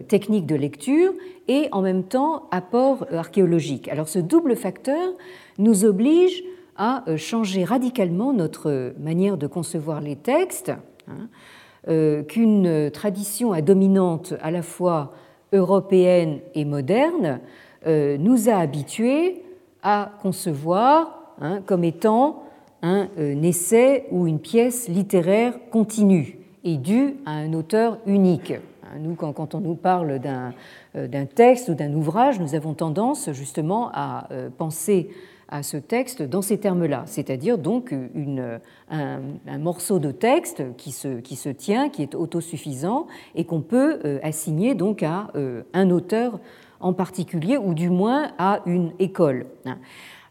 [SPEAKER 2] technique de lecture et en même temps apport archéologique. Alors, ce double facteur nous oblige à changer radicalement notre manière de concevoir les textes, hein, qu'une tradition à dominante à la fois européenne et moderne nous a habitués à concevoir hein, comme étant un, euh, essai ou une pièce littéraire continue et due à un auteur unique. Hein, nous, quand, on nous parle euh, d'un texte ou d'un ouvrage, nous avons tendance justement à euh, penser à ce texte dans ces termes-là, c'est-à-dire donc une, un, morceau de texte qui se, qui se, tient, qui est autosuffisant et qu'on peut assigner donc à un auteur en particulier, ou du moins à une école.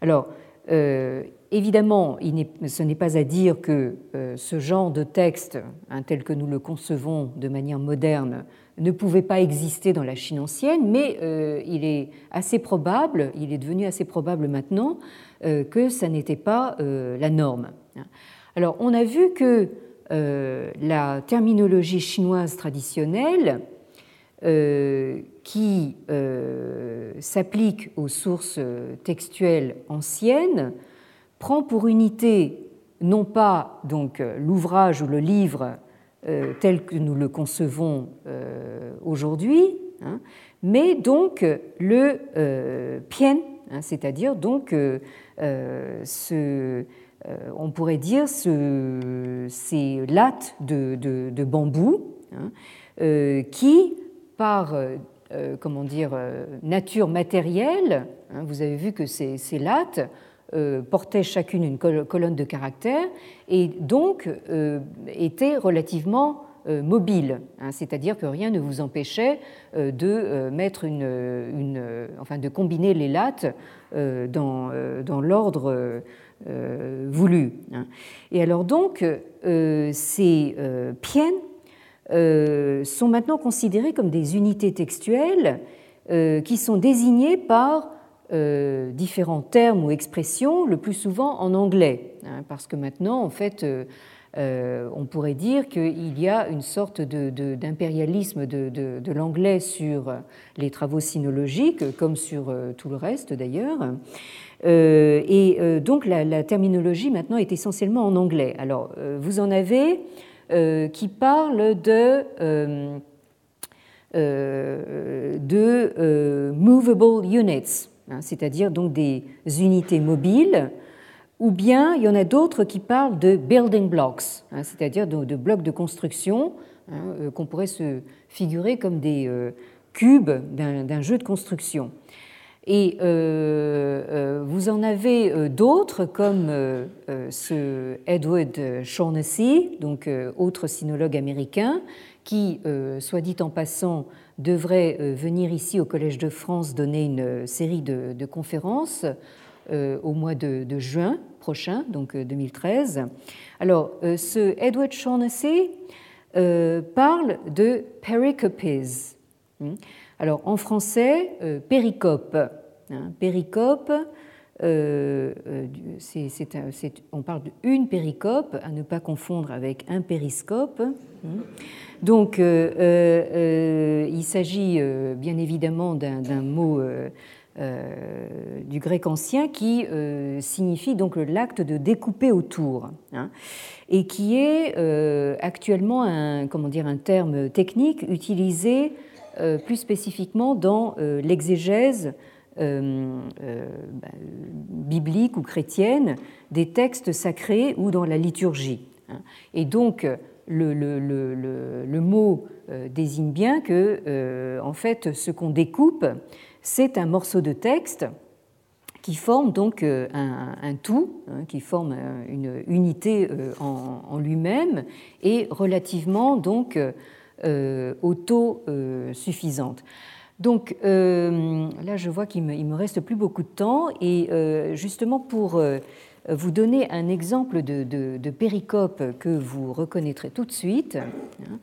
[SPEAKER 2] Alors, euh, évidemment, ce n'est pas à dire que euh, ce genre de texte, hein, tel que nous le concevons de manière moderne, ne pouvait pas exister dans la Chine ancienne, mais euh, il est assez probable, il est devenu assez probable maintenant, que ça n'était pas la norme. Alors, on a vu que la terminologie chinoise traditionnelle qui euh, s'applique aux sources textuelles anciennes prend pour unité non pas donc l'ouvrage ou le livre euh, tel que nous le concevons aujourd'hui, hein, mais donc le pien, hein, c'est-à-dire donc ce, on pourrait dire ce, ces lattes de, bambou hein, qui par euh, euh, comment dire, euh, nature matérielle, hein, vous avez vu que ces, lattes portaient chacune une colonne de caractères et donc étaient relativement mobiles, hein, c'est-à-dire que rien ne vous empêchait de mettre une, enfin de combiner les lattes dans, dans l'ordre voulu. Hein. Et alors donc ces piens euh, sont maintenant considérées comme des unités textuelles euh, qui sont désignées par euh, différents termes ou expressions, le plus souvent en anglais, hein, parce que maintenant, en fait, on pourrait dire qu'il y a une sorte d'impérialisme de, de, l'anglais sur les travaux sinologiques, comme sur tout le reste d'ailleurs. et donc la, la, terminologie maintenant est essentiellement en anglais. Alors, vous en avez euh, qui parle de, euh, euh, de movable units, hein, c'est-à-dire donc des unités mobiles, ou bien il y en a d'autres qui parlent de building blocks, hein, c'est-à-dire de, blocs de construction hein, qu'on pourrait se figurer comme des cubes d'un jeu de construction. Et euh, euh, vous en avez euh, d'autres, comme ce Edward Shaughnessy, donc autre sinologue américain, qui, soit dit en passant, devrait venir ici au Collège de France donner une série de, conférences au mois de, juin prochain, donc 2013. Alors, ce Edward Shaughnessy parle de pericopes. Alors en français, euh, péricope. Hein, péricope, on parle d'une péricope, à ne pas confondre avec un périscope. Hein. Donc, il s'agit bien évidemment d'un mot du grec ancien qui signifie donc l'acte de découper autour. Hein et qui est euh, actuellement un, comment dire, un terme technique utilisé euh, plus spécifiquement dans euh, l'exégèse bah, biblique ou chrétienne des textes sacrés ou dans la liturgie. Hein. Et donc, le, mot désigne bien que, en fait, ce qu'on découpe, c'est un morceau de texte qui forme donc euh, un, tout, hein, qui forme euh, une unité euh, en, lui-même et relativement donc auto-suffisante. Donc là, je vois qu'il me, me reste plus beaucoup de temps et justement pour vous donner un exemple de, péricope que vous reconnaîtrez tout de suite. Hein,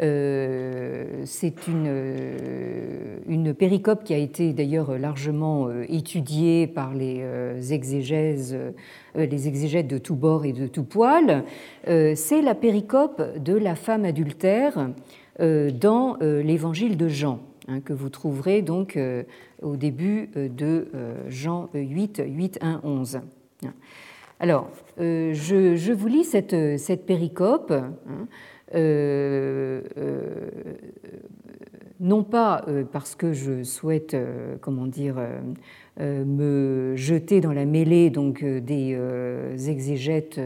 [SPEAKER 2] euh, c'est une, euh, une péricope qui a été d'ailleurs largement euh, étudiée par les exégèses, les exégètes de tous bords et de tous poils. C'est la péricope de la femme adultère dans l'évangile de Jean, hein, que vous trouverez donc au début de Jean 8, 8, 1, 11. Alors, je, je, vous lis cette, péricope. Hein, euh, euh, non pas euh, parce que je souhaite, comment dire, me jeter dans la mêlée donc des exégètes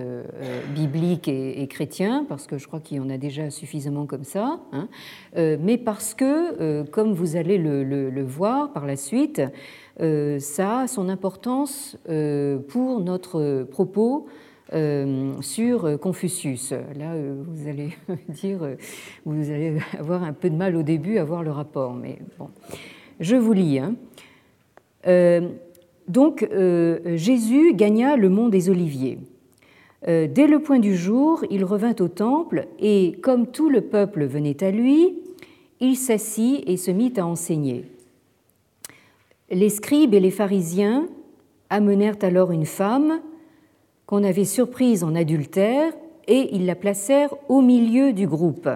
[SPEAKER 2] bibliques et, chrétiens, parce que je crois qu'il y en a déjà suffisamment comme ça, hein, mais parce que, comme vous allez le, voir par la suite, ça a son importance pour notre propos euh, sur Confucius. Là, euh, vous allez dire, euh, vous allez avoir un peu de mal au début à voir le rapport, mais bon, je vous lis. Hein. Donc, Jésus gagna le mont des Oliviers. Dès le point du jour, il revint au temple et, comme tout le peuple venait à lui, il s'assit et se mit à enseigner. Les scribes et les pharisiens amenèrent alors une femme qu'on avait surprise en adultère et ils la placèrent au milieu du groupe.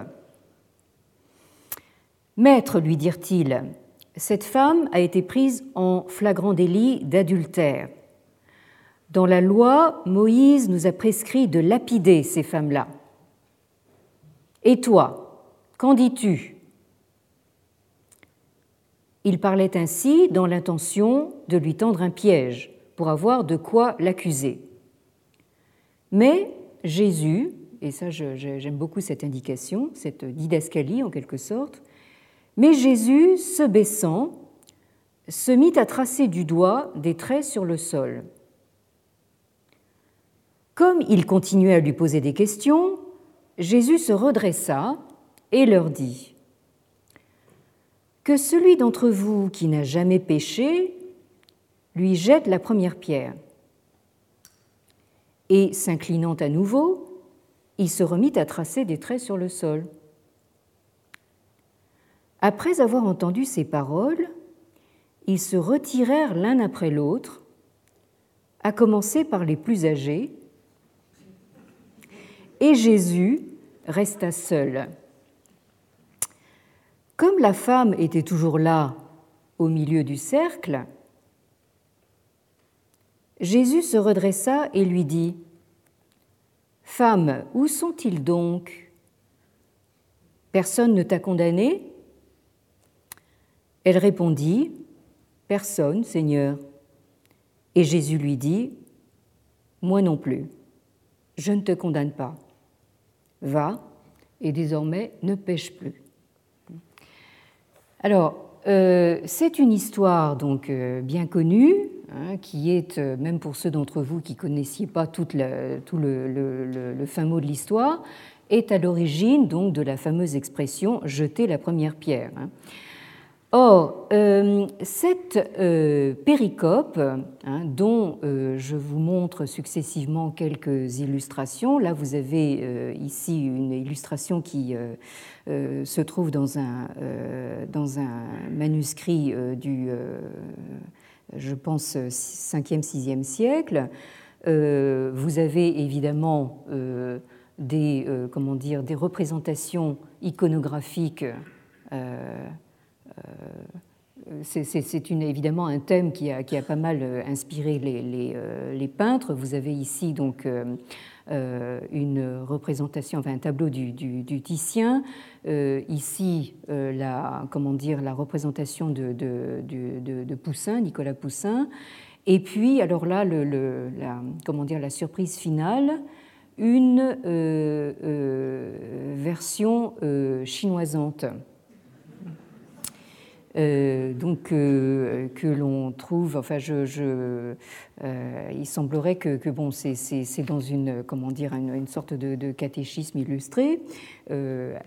[SPEAKER 2] Maître, lui dirent-ils, cette femme a été prise en flagrant délit d'adultère. Dans la loi, Moïse nous a prescrit de lapider ces femmes-là. Et toi, qu'en dis-tu? Il parlait ainsi dans l'intention de lui tendre un piège pour avoir de quoi l'accuser. Mais Jésus, et ça j'aime beaucoup cette indication, cette didascalie en quelque sorte, mais Jésus, se baissant, se mit à tracer du doigt des traits sur le sol. Comme il continuait à lui poser des questions, Jésus se redressa et leur dit Que celui d'entre vous qui n'a jamais péché lui jette la première pierre et s'inclinant à nouveau, il se remit à tracer des traits sur le sol. Après avoir entendu ces paroles, ils se retirèrent l'un après l'autre, à commencer par les plus âgés, et Jésus resta seul. Comme la femme était toujours là, au milieu du cercle, Jésus se redressa et lui dit Femme, où sont-ils donc? Personne ne t'a condamné? Elle répondit Personne, Seigneur. Et Jésus lui dit Moi non plus, je ne te condamne pas. Va et désormais ne pêche plus. Alors, euh, c'est une histoire donc euh, bien connue Hein, qui est, euh, même pour ceux d'entre vous qui ne connaissiez pas tout le, fin mot de l'histoire, est à l'origine donc de la fameuse expression jeter la première pierre. Or, euh, cette euh, péricope, hein, dont je vous montre successivement quelques illustrations, là vous avez ici une illustration qui se trouve dans un, dans un manuscrit du je pense, 5e, 6e siècle. vous avez évidemment des, comment dire, des représentations iconographiques c'est évidemment un thème qui a, pas mal euh, inspiré euh, les, peintres. Vous avez ici donc euh, une représentation, un tableau du, Titien. ici, la, comment dire, la représentation de, Poussin, Nicolas Poussin. Et puis, alors là, comment dire, la surprise finale, une version chinoisante euh, donc euh, que l'on trouve, enfin, euh, il semblerait que, bon, c'est dans une, comment dire, une, sorte de, catéchisme illustré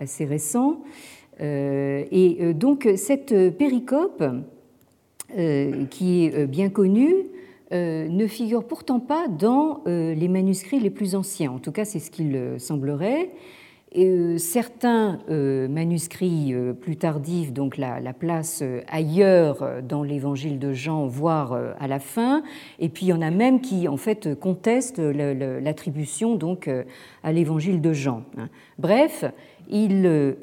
[SPEAKER 2] assez récent. et donc cette péricope, qui est bien connue, ne figure pourtant pas dans les manuscrits les plus anciens. En tout cas, c'est ce qu'il semblerait. Euh, certains euh, manuscrits euh, plus tardifs, donc la, place ailleurs dans l'évangile de Jean, voire à la fin, et puis il y en a même qui en fait contestent l'attribution donc à l'évangile de Jean. Hein. Bref, il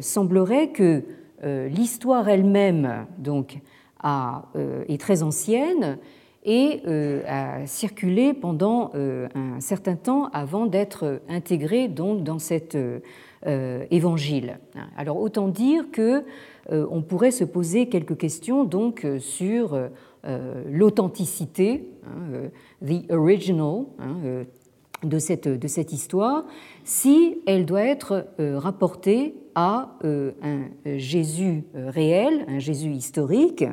[SPEAKER 2] semblerait que l'histoire elle-même donc est très ancienne et euh, a circulé pendant euh, un certain temps avant d'être intégré donc dans cet euh, évangile. Alors autant dire que on pourrait se poser quelques questions donc sur l'authenticité, hein, the original, hein, de cette, de cette histoire, si elle doit être rapportée à un Jésus réel, un Jésus historique.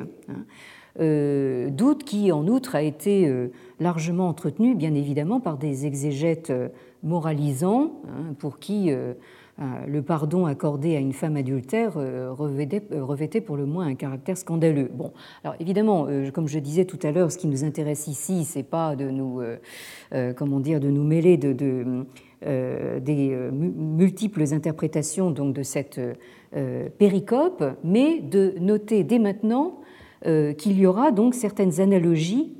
[SPEAKER 2] Euh, doute qui en outre a été euh, largement entretenu bien évidemment par des exégètes euh, moralisants hein, pour qui le pardon accordé à une femme adultère revêtait, pour le moins un caractère scandaleux. Bon, alors évidemment, comme je disais tout à l'heure, ce qui nous intéresse ici, c'est pas de nous, comment dire, de nous mêler de, des multiples interprétations donc de cette péricope, mais de noter dès maintenant qu'il y aura donc certaines analogies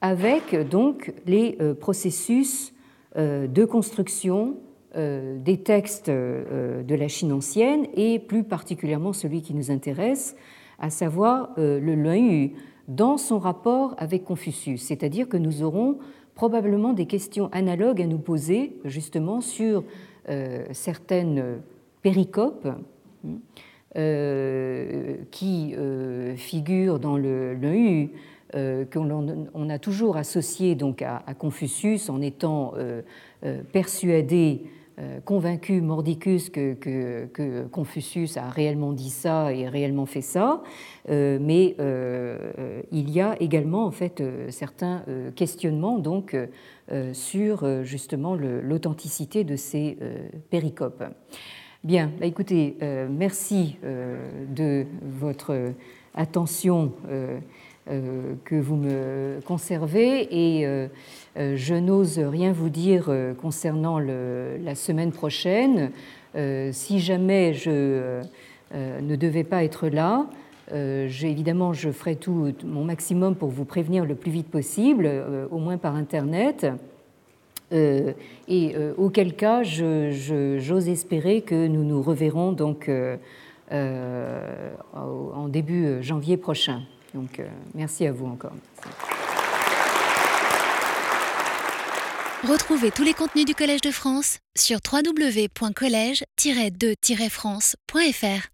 [SPEAKER 2] avec donc les euh, processus euh, de construction des textes de la Chine ancienne et plus particulièrement celui qui nous intéresse, à savoir le Luan dans son rapport avec Confucius. C'est-à-dire que nous aurons probablement des questions analogues à nous poser justement sur certaines péricopes euh, qui euh, figure dans le, le euh, qu'on a toujours associé donc à, Confucius en étant persuadé, convaincu mordicus que, que, Confucius a réellement dit ça et réellement fait ça, mais il y a également en fait certains questionnements donc sur justement l'authenticité de ces péricopes. Bien, bah, écoutez, euh, merci euh, de votre attention euh, que vous me conservez et je n'ose rien vous dire concernant la semaine prochaine. si jamais je ne devais pas être là, évidemment, je ferai tout mon maximum pour vous prévenir le plus vite possible, au moins par Internet. Euh, et euh, auquel cas, j'ose espérer que nous nous reverrons donc euh, en début janvier prochain. Donc, merci à vous encore.
[SPEAKER 1] Retrouvez tous les contenus du Collège de France sur www.colège-2-france.fr.